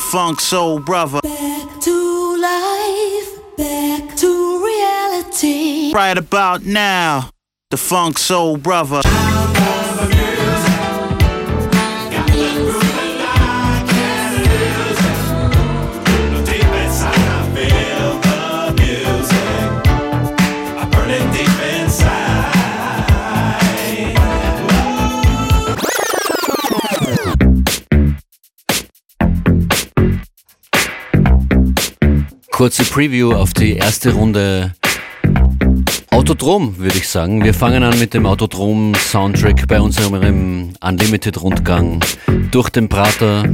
funk soul brother. Back to life, back to reality. Right about now, the funk soul brother. Kurze Preview auf die erste Runde Autodrom, würde ich sagen. Wir fangen an mit dem Autodrom-Soundtrack bei unserem Unlimited-Rundgang durch den Prater.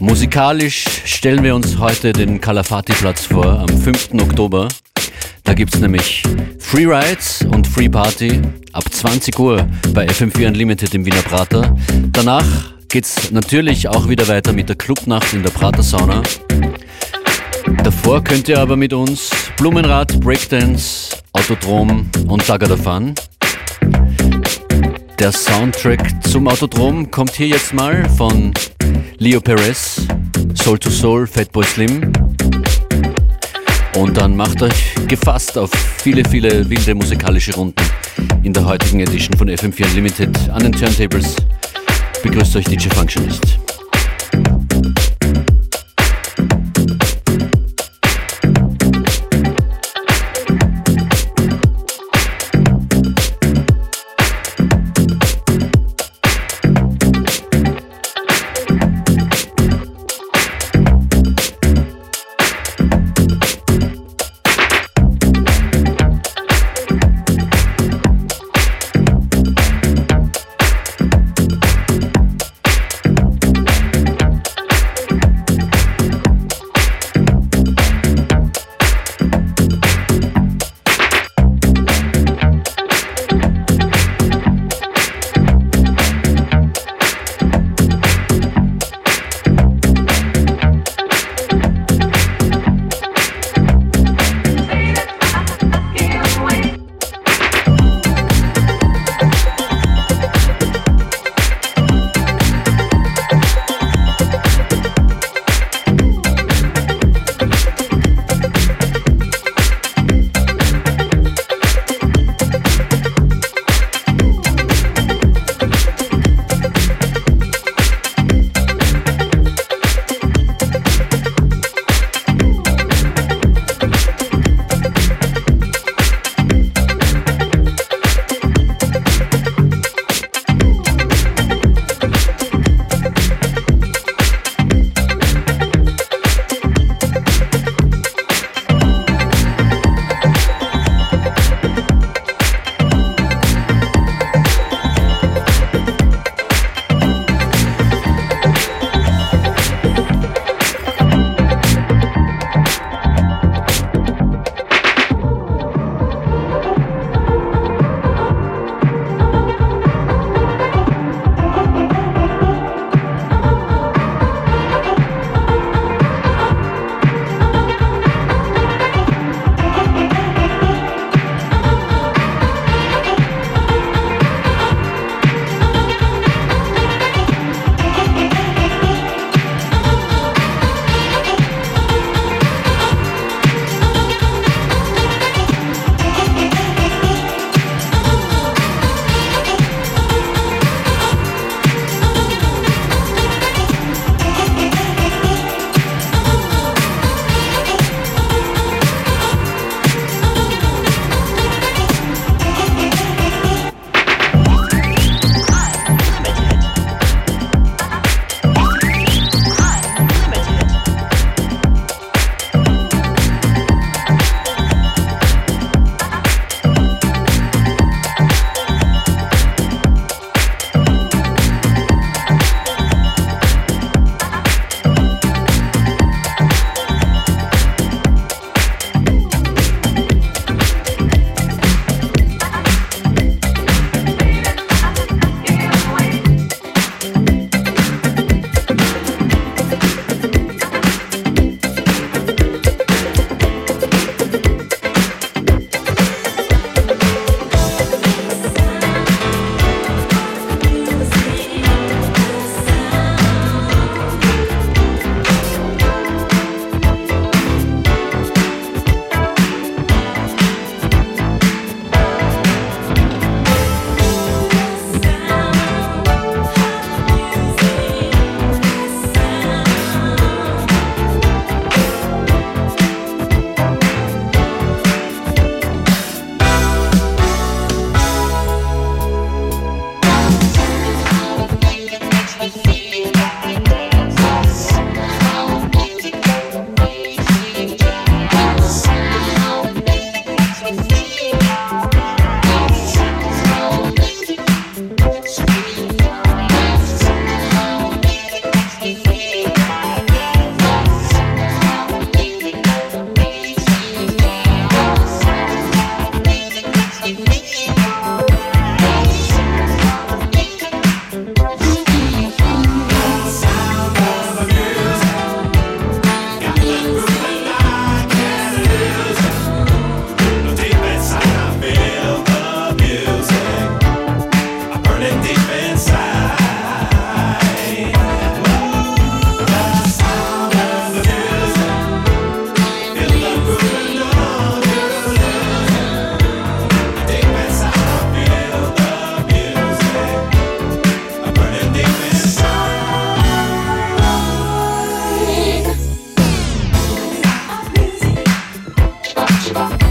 Musikalisch stellen wir uns heute den Kalafati-Platz vor, am 5. Oktober. Da gibt es nämlich Free Rides und Free Party ab 20 Uhr bei FM4 Unlimited im Wiener Prater. Danach geht es natürlich auch wieder weiter mit der Clubnacht in der Prater Sauna. Davor könnt ihr aber mit uns Blumenrad, Breakdance, Autodrom und Tagada fahren. Der Soundtrack zum Autodrom kommt hier jetzt mal von Leo Perez, Soul to Soul, Fatboy Slim. Und dann macht euch gefasst auf viele, viele wilde musikalische Runden in der heutigen Edition von FM4 Unlimited an den Turntables. Begrüßt euch DJ Functionist. Bye.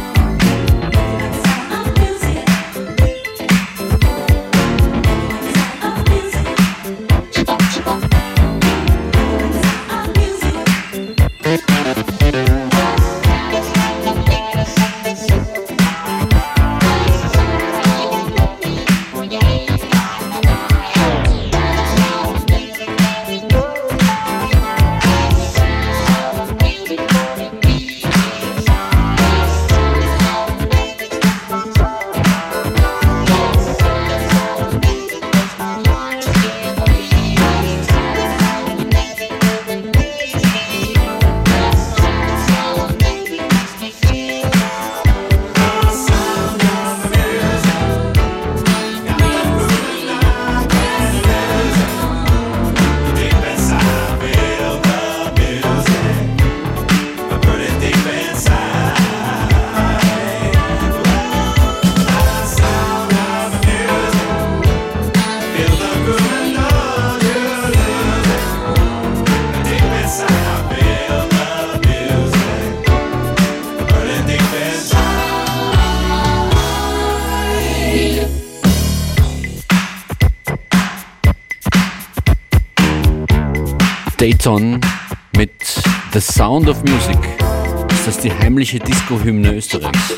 Dayton mit The Sound of Music. Ist das die heimliche Disco-Hymne Österreichs?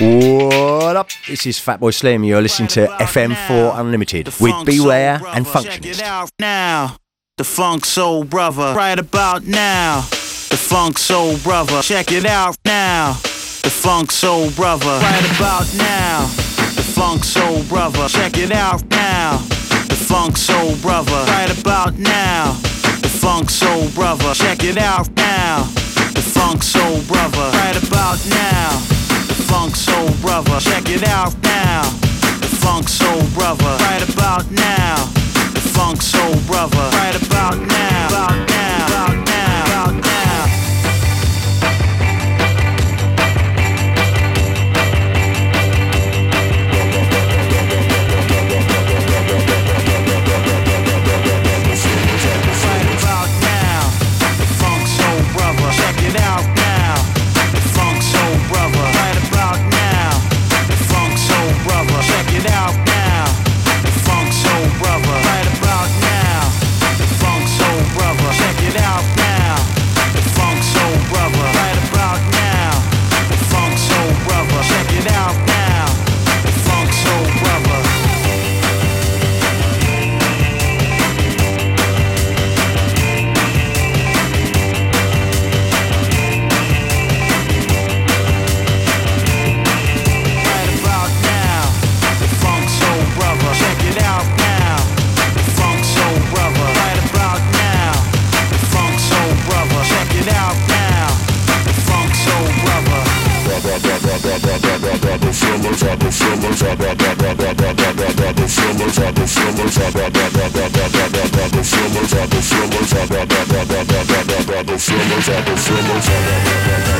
Up? This is Fatboy Slim. You're listening to FM4 Unlimited with Beware and Functionist. now. The Funk Soul Brother. Right about now. The Funk Soul Brother. Check it out now. The Funk Soul Brother. Right about now. The Funk Soul Brother. Check it out now. The Funk Soul Brother. Right about now. The Funk Soul Brother. Check it out now. The Funk Soul Brother. Right about now. The Funk Soul Brother. Check it out now. The Funk Soul Brother. Right about now. The Funk Soul Brother. Right about now. About now. About now. feelers, I got that, that, that, that, that, that, that, the feelers, I the feelers, I got that, that, that, that, that, that, that, the feelers, I the feelers, I got that, that, that.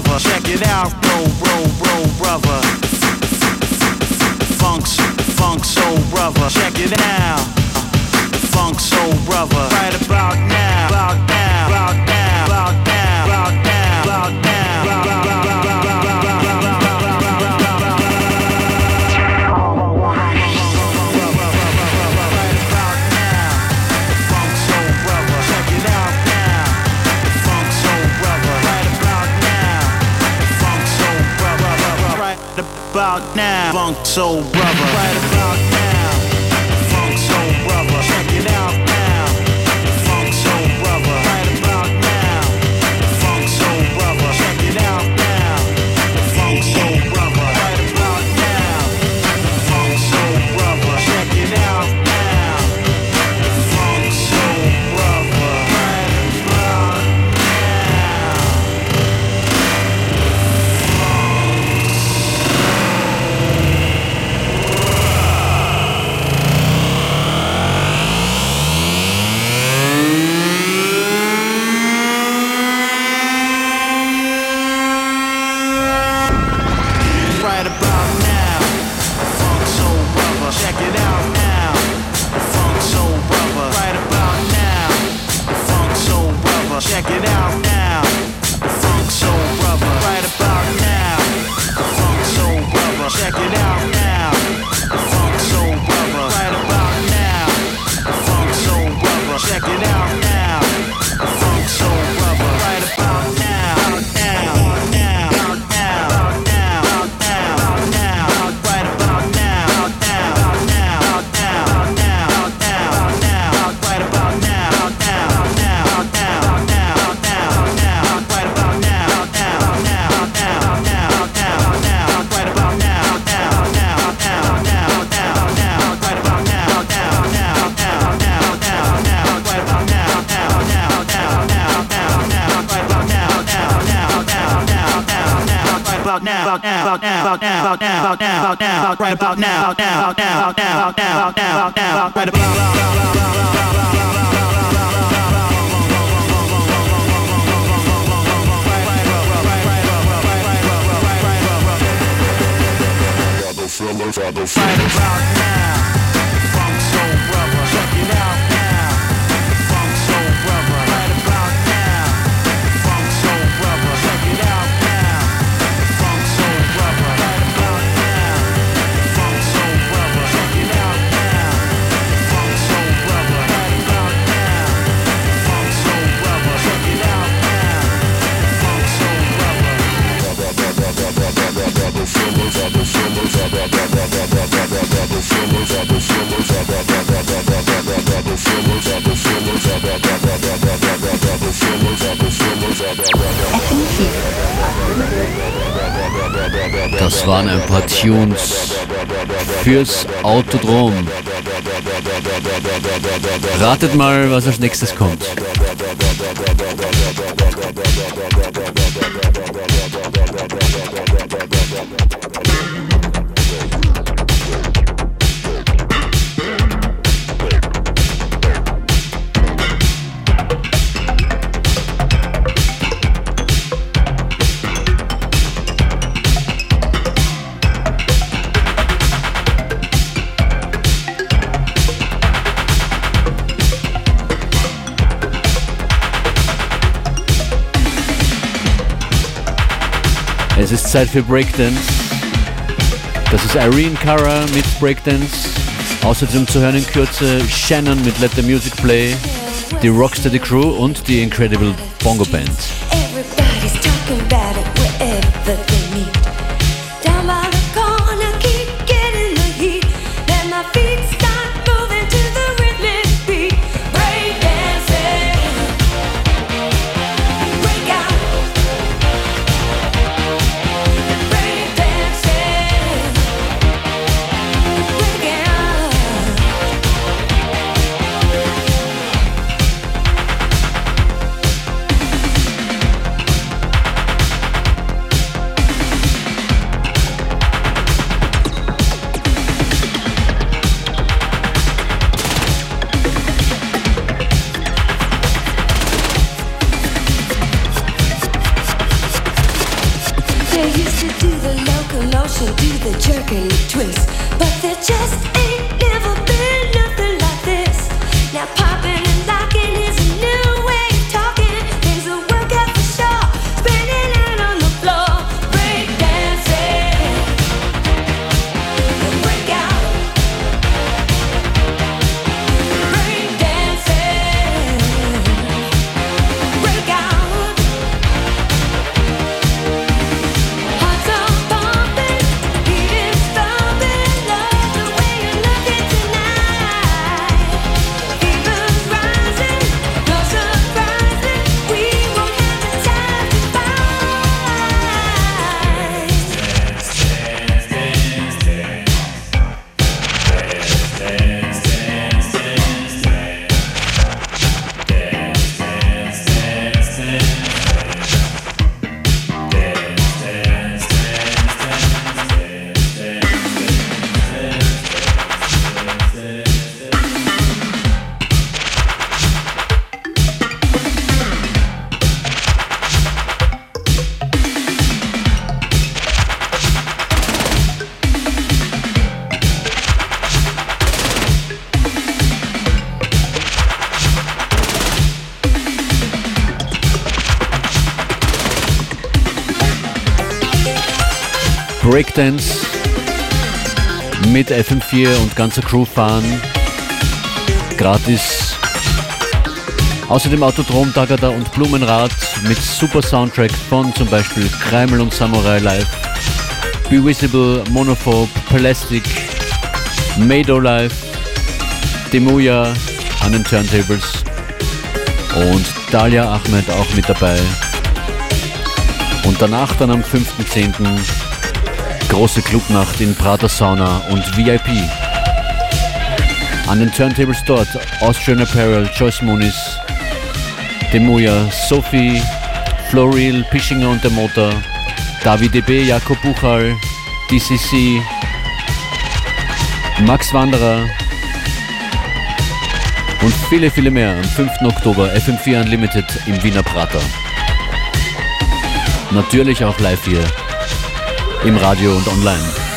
Brother. Check it out, bro, bro, bro, brother. Funk, Funk Soul Brother. Check it out. Funk Soul Brother. Right about now. About now. About now. About now. About now. About now. About now. Funk Soul Brother. Autodrom. Ratet mal, was als nächstes kommt. Es ist Zeit für Breakdance. Das ist Irene Cara mit Breakdance. Außerdem zu hören in Kürze Shannon mit Let the Music Play, die Rocksteady Crew und die Incredible Bongo Band. To do the locomotion, do the jerk and the twist, but there just ain't never been nothing like this. Now popping Breakdance mit FM4 und ganzer Crew fahren. Gratis. Außerdem Autodrom, Dagada und Blumenrad mit super Soundtrack von zum Beispiel Kreimel und Samurai Live, Be Visible, Monophobe, Plastic, Mado Live, Demuya an den Turntables und Dalia Ahmed auch mit dabei. Und danach dann am 5.10. große Clubnacht in Prater Sauna und VIP. An den Turntables dort Austrian Apparel, Joyce Muniz, Demuya, Sophie, Floril, Pischinger und der Motor, David DB, Jakob Buchal, DCC, Max Wanderer und viele, viele mehr am 5. Oktober FM4 Unlimited im Wiener Prater. Natürlich auch live hier im Radio und online.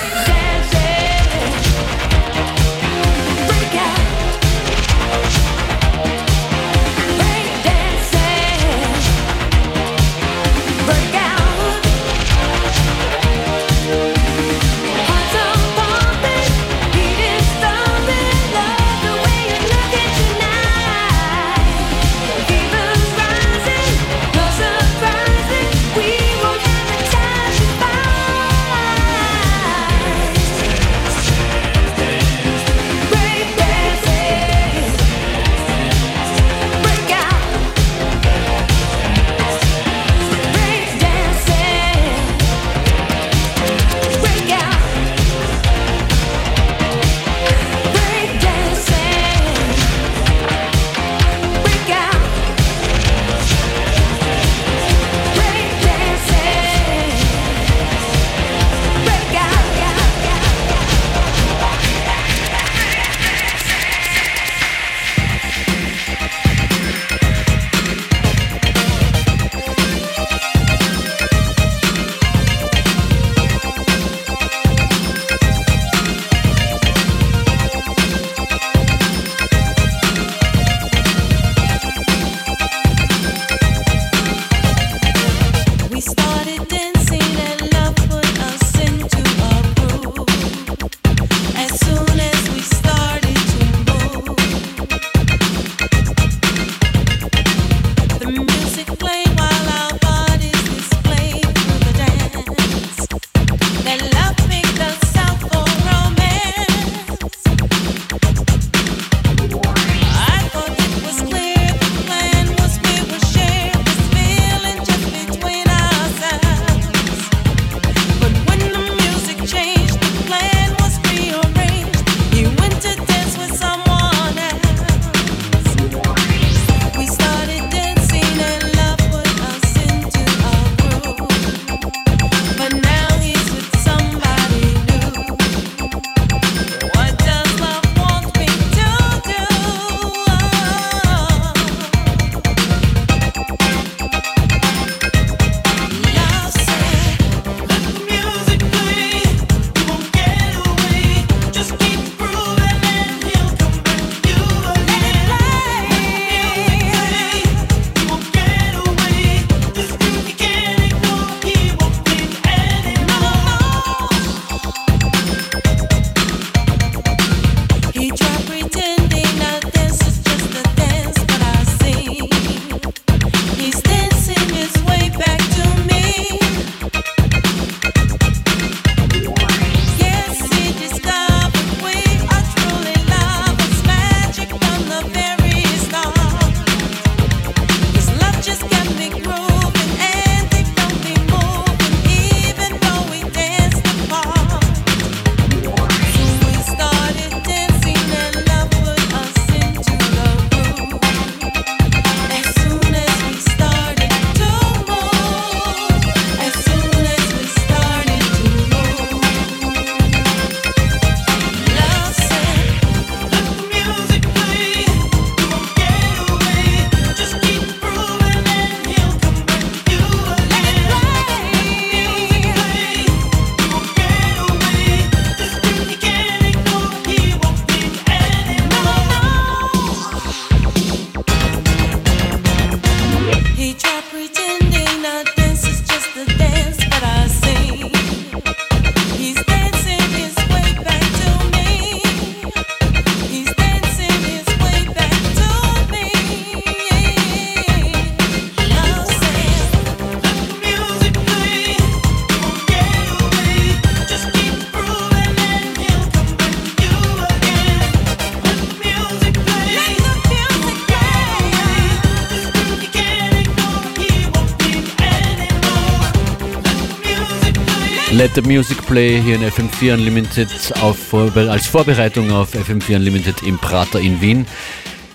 Let the Music Play hier in FM4 Unlimited auf, als Vorbereitung auf FM4 Unlimited im Prater in Wien.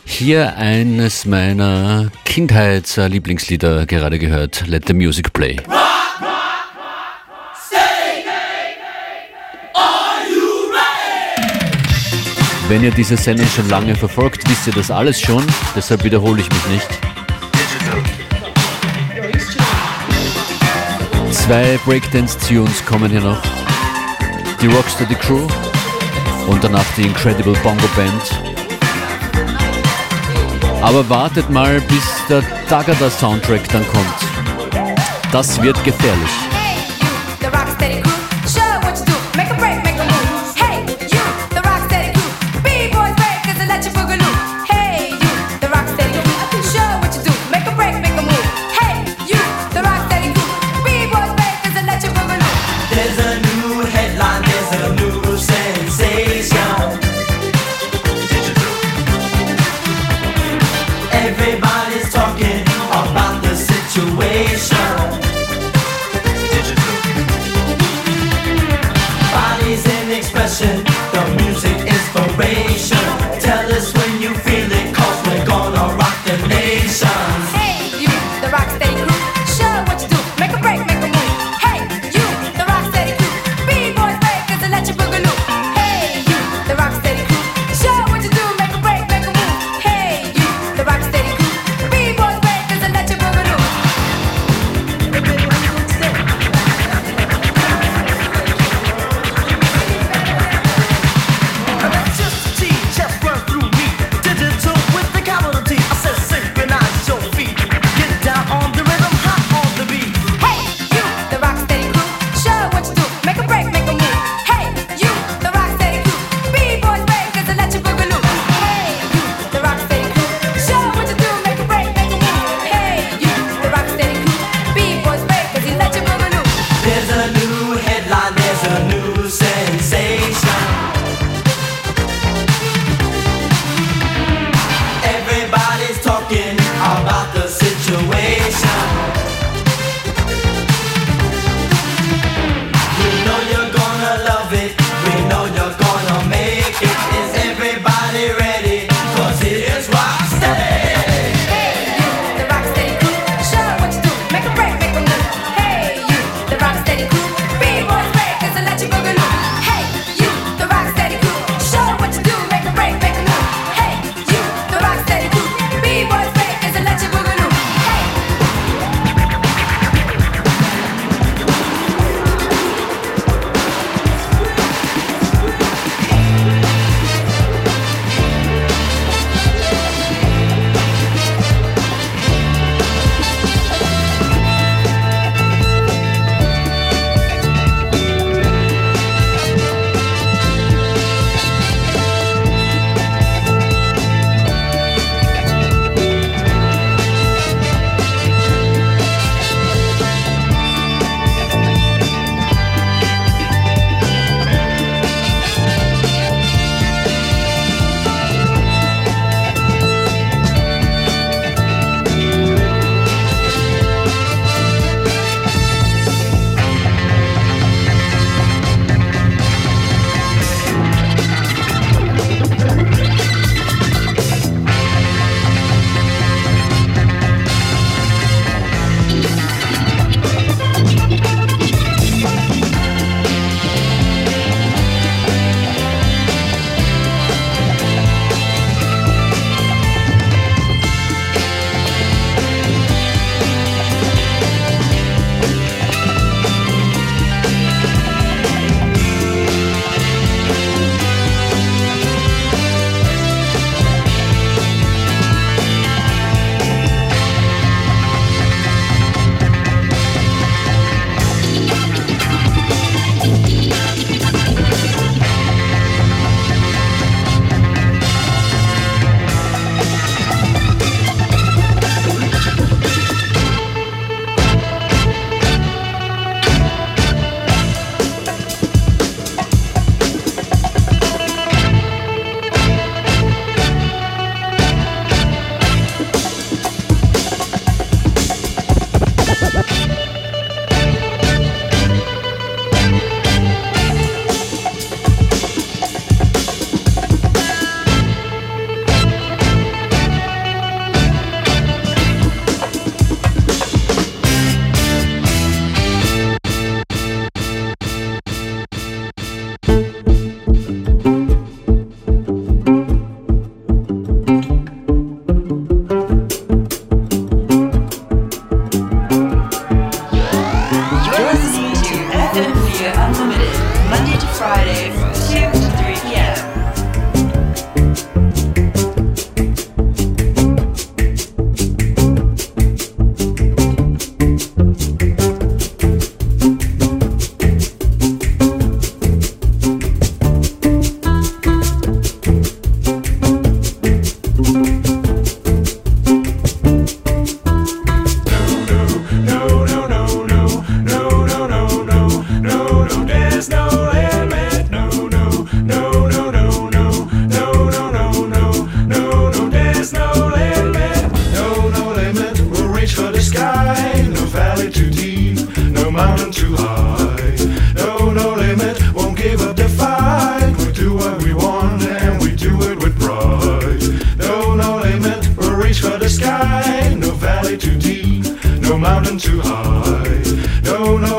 Hier eines meiner Kindheitslieblingslieder gerade gehört, Let the Music Play. Wenn ihr diese Sendung schon lange verfolgt, wisst ihr das alles schon, deshalb wiederhole ich mich nicht. Zwei Breakdance-Tunes kommen hier noch. Die Rockstar The Crew und danach die Incredible Bongo Band. Aber wartet mal, bis der Tagada-Soundtrack dann kommt. Das wird gefährlich. Too deep. No mountain too high. No, no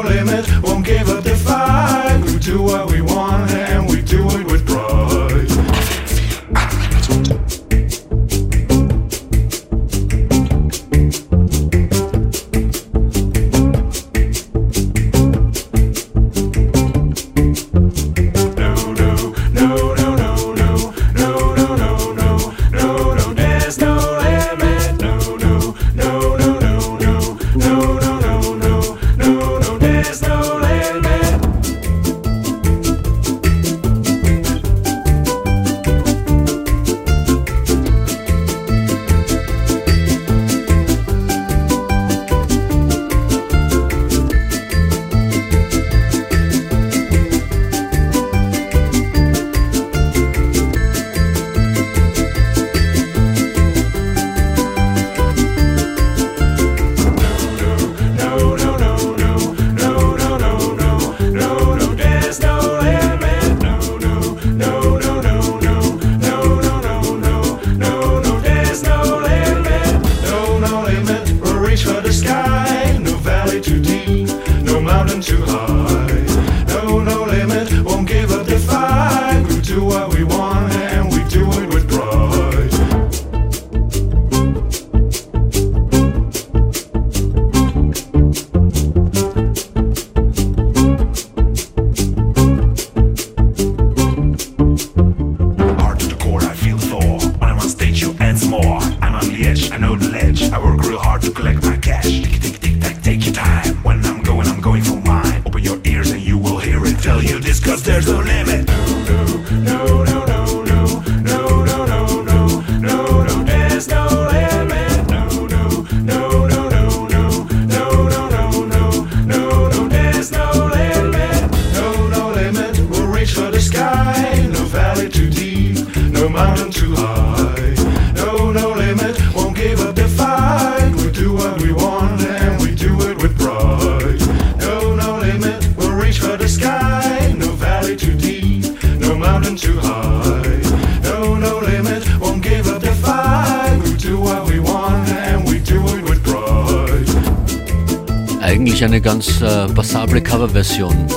ganz äh, passable Coverversion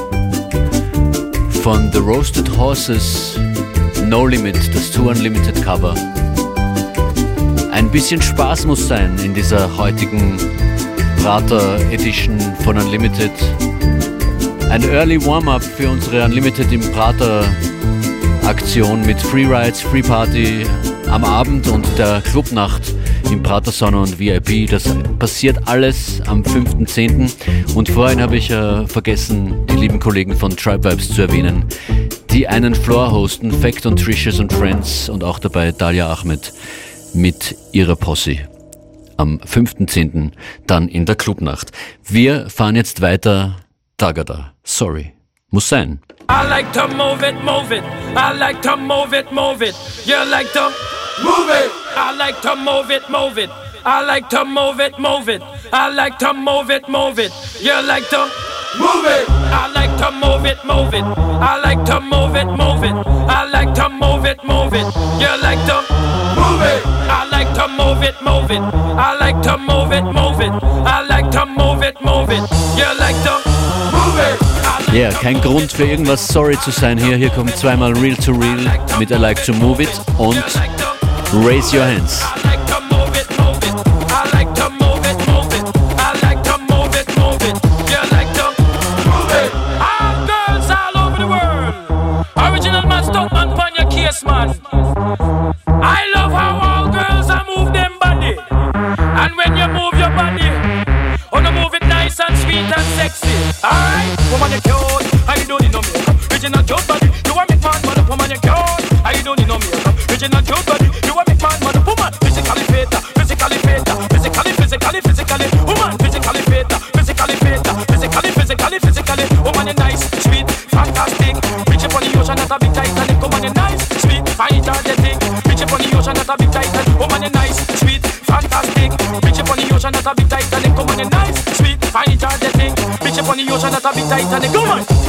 von The Roasted Horses No Limit, das Too Unlimited Cover. Ein bisschen Spaß muss sein in dieser heutigen Prater Edition von Unlimited. Ein Early Warm-up für unsere Unlimited im Prater Aktion mit Free Rides, Free Party am Abend und der Clubnacht im Prater Sauna und VIP. Das passiert alles am 5.10. Und vorhin habe ich äh, vergessen, die lieben Kollegen von Tribe Vibes zu erwähnen, die einen Floor hosten, Fact und Tricious und Friends und auch dabei Dalia Ahmed mit ihrer Posse am 5.10. dann in der Clubnacht. Wir fahren jetzt weiter. Tagada. Sorry. Muss sein. I like to move it, move it. I like to move it, move it. You like to move it. I like to move it, move it. I like to move it, move it. I like to move it, move it. You like to move it. I like to move it, move it. I like to move it, move it. I like to move it, move it. You like to move it. I like to move it, move it. I like to move it, move it. I like to move it, move it. You like to move it. I Ja, to kein Grund für irgendwas sorry zu sein hier. Hier kommt zweimal Real to Real mit I Like to Move It und Raise Your Hands. I don't need no makeup. Original cute body. You want me fat, but the woman you cute. I don't need no makeup. Original cute body. on the ocean that a bit Titanic. Come on.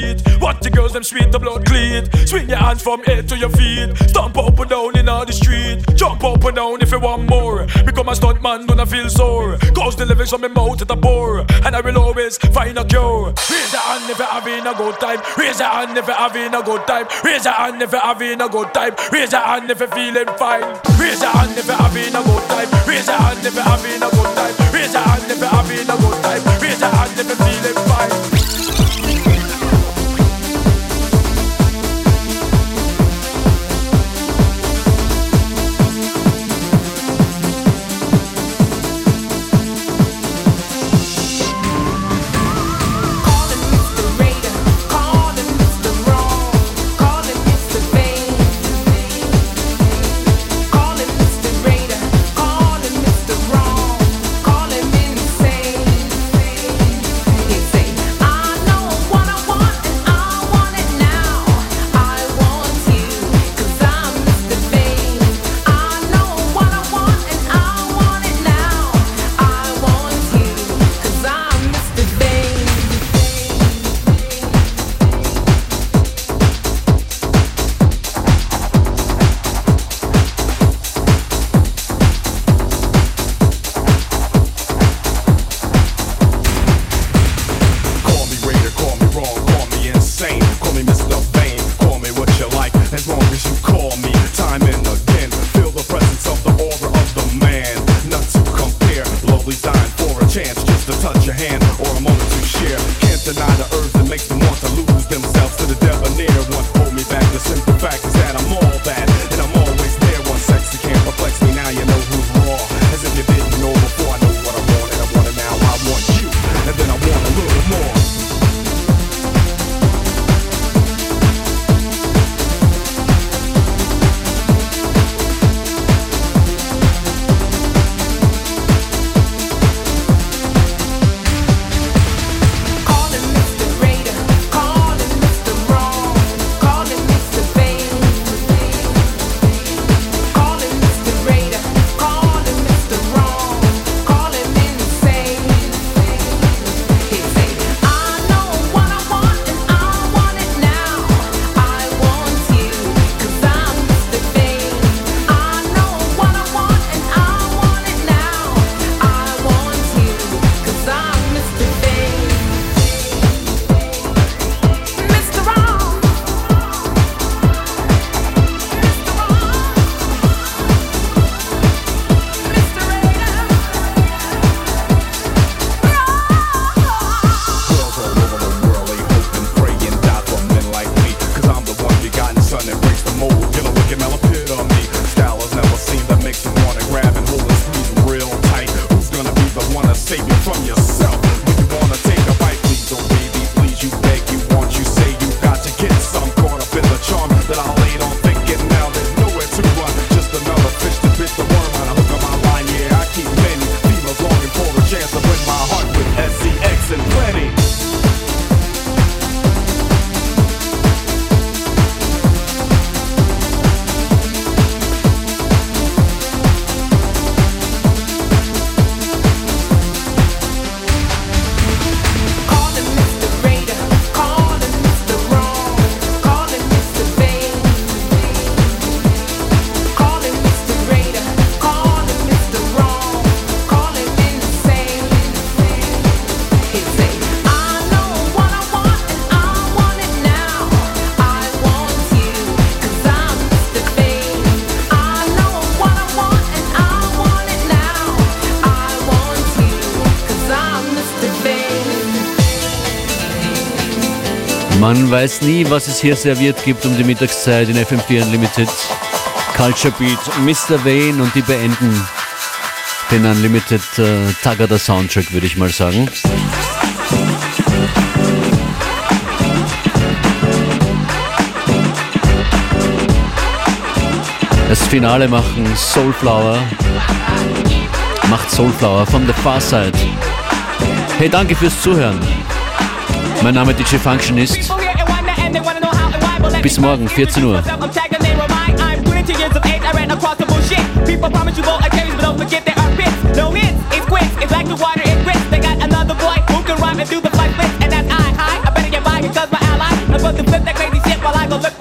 street. What the girls them sweet, the blood clean. Swing your hands from head to your feet. Stomp up and down in all the street. Jump up and down if you want more. Become a stunt man, don't I feel sore. Cause the lyrics from my mouth to the bore, and I will always find a cure. Raise your hand if you're having a good time. Raise your hand if you're having a good time. Raise your hand if you're having a good time. Raise your hand if you're feeling fine. Raise your hand if you're having a good time. Raise your hand if you're having a good time. Raise your hand if you're having a good time. Raise your hand if you're feeling. hand or a Man weiß nie, was es hier serviert gibt um die Mittagszeit in FM4 Unlimited. Culture Beat, Mr. Wayne und die beenden den Unlimited äh, Tagada Soundtrack, würde ich mal sagen. Das Finale machen Soulflower. Macht Soulflower von The Far Side. Hey, danke fürs Zuhören. Mein Name ist DJ Functionist. Bis morgen, 14 Uhr. look.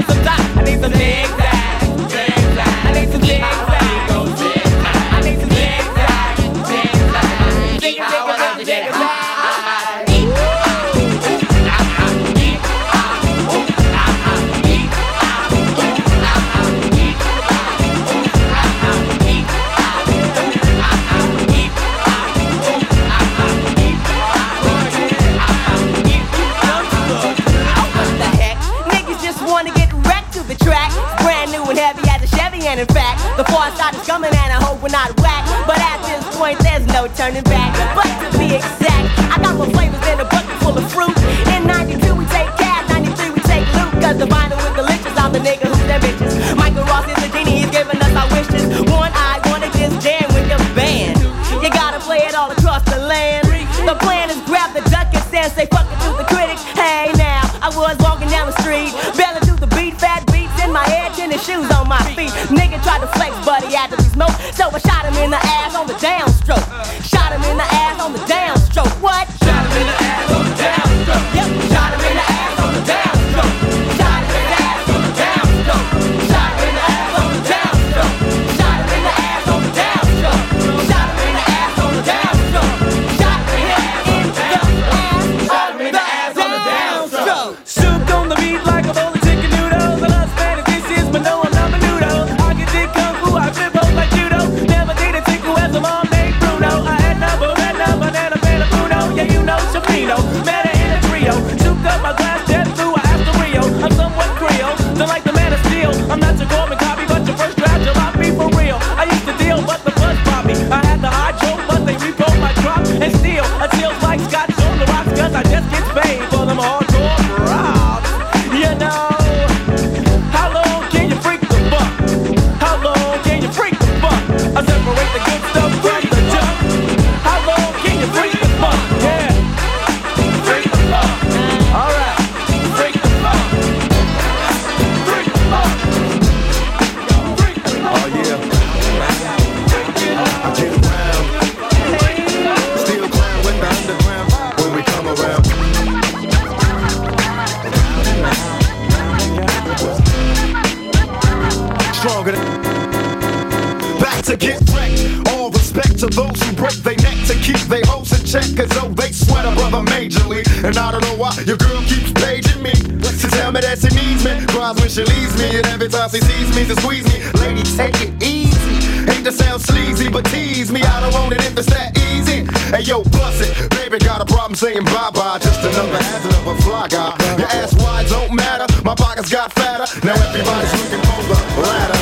Hazard of a fly guy. Your ass wide don't matter. My pockets got fatter. Now everybody's looking for the ladder.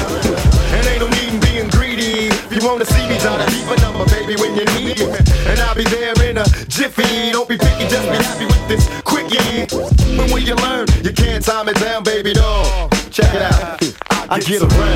And ain't no need in being greedy. If you wanna see me, try to keep a number, baby, when you need me. And I'll be there in a jiffy. Don't be picky, just be happy with this quickie. When will you learn, you can't time it down, baby doll. Check it out. I get around.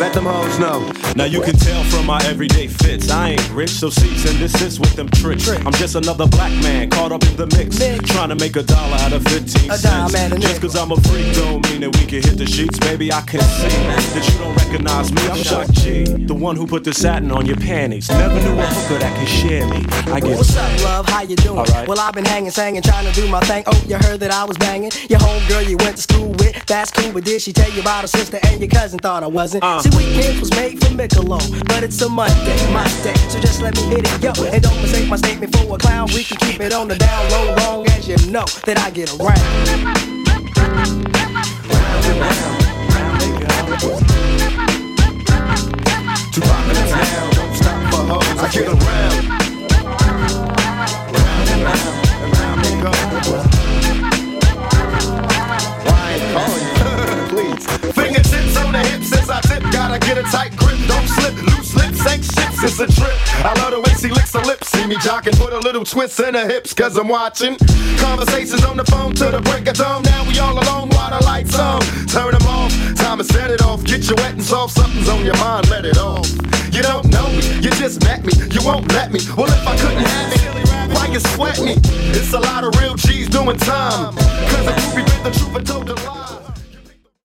Let them hoes know. Now you can tell from my everyday fits. I ain't rich, so cease and desist with them tricks. I'm just another black man caught up in the mix. Trying to make a dollar out of 15 A cents. dime and a just cause I'm a freak don't mean that we can hit the sheets. Baby, I can see that you don't recognize me. I'm Shock G, the one who put the satin on your panties. Never knew a hooker that could share me. I get What's up, love? How you doing? Alright. Well, I've been hanging, singing, trying to do my thing. Oh, you heard that I was banging? Your homegirl you went to school with, that's cool, but did she tell you about her sister and your cousin thought I wasn't? Uh. See, weekends was made for Michelob, but it's a Monday, my day, so just let me hit it, yo. And don't mistake my statement for a clown. We can keep it on the down low, long as you know that I get around. Round and round, round they go. Two pockets now, don't stop for hoes. I get around. Round and round, and round they go. On the hips as I tip. Gotta get a tight grip, don't slip. Loose lips ain't shit, it's a trip. I love the way she licks her lips. See me jocking, put a little twist in her hips, cause I'm watching. Conversations on the phone to the break of dawn. Now we all alone while the lights on. Turn them off, time to set it off. Get you wet and soft, something's on your mind, let it off. You don't know me, you just met me, you won't let me. Well, if I couldn't have it, why you sweat me? It's a lot of real G's doing time. Cause a groupie been the true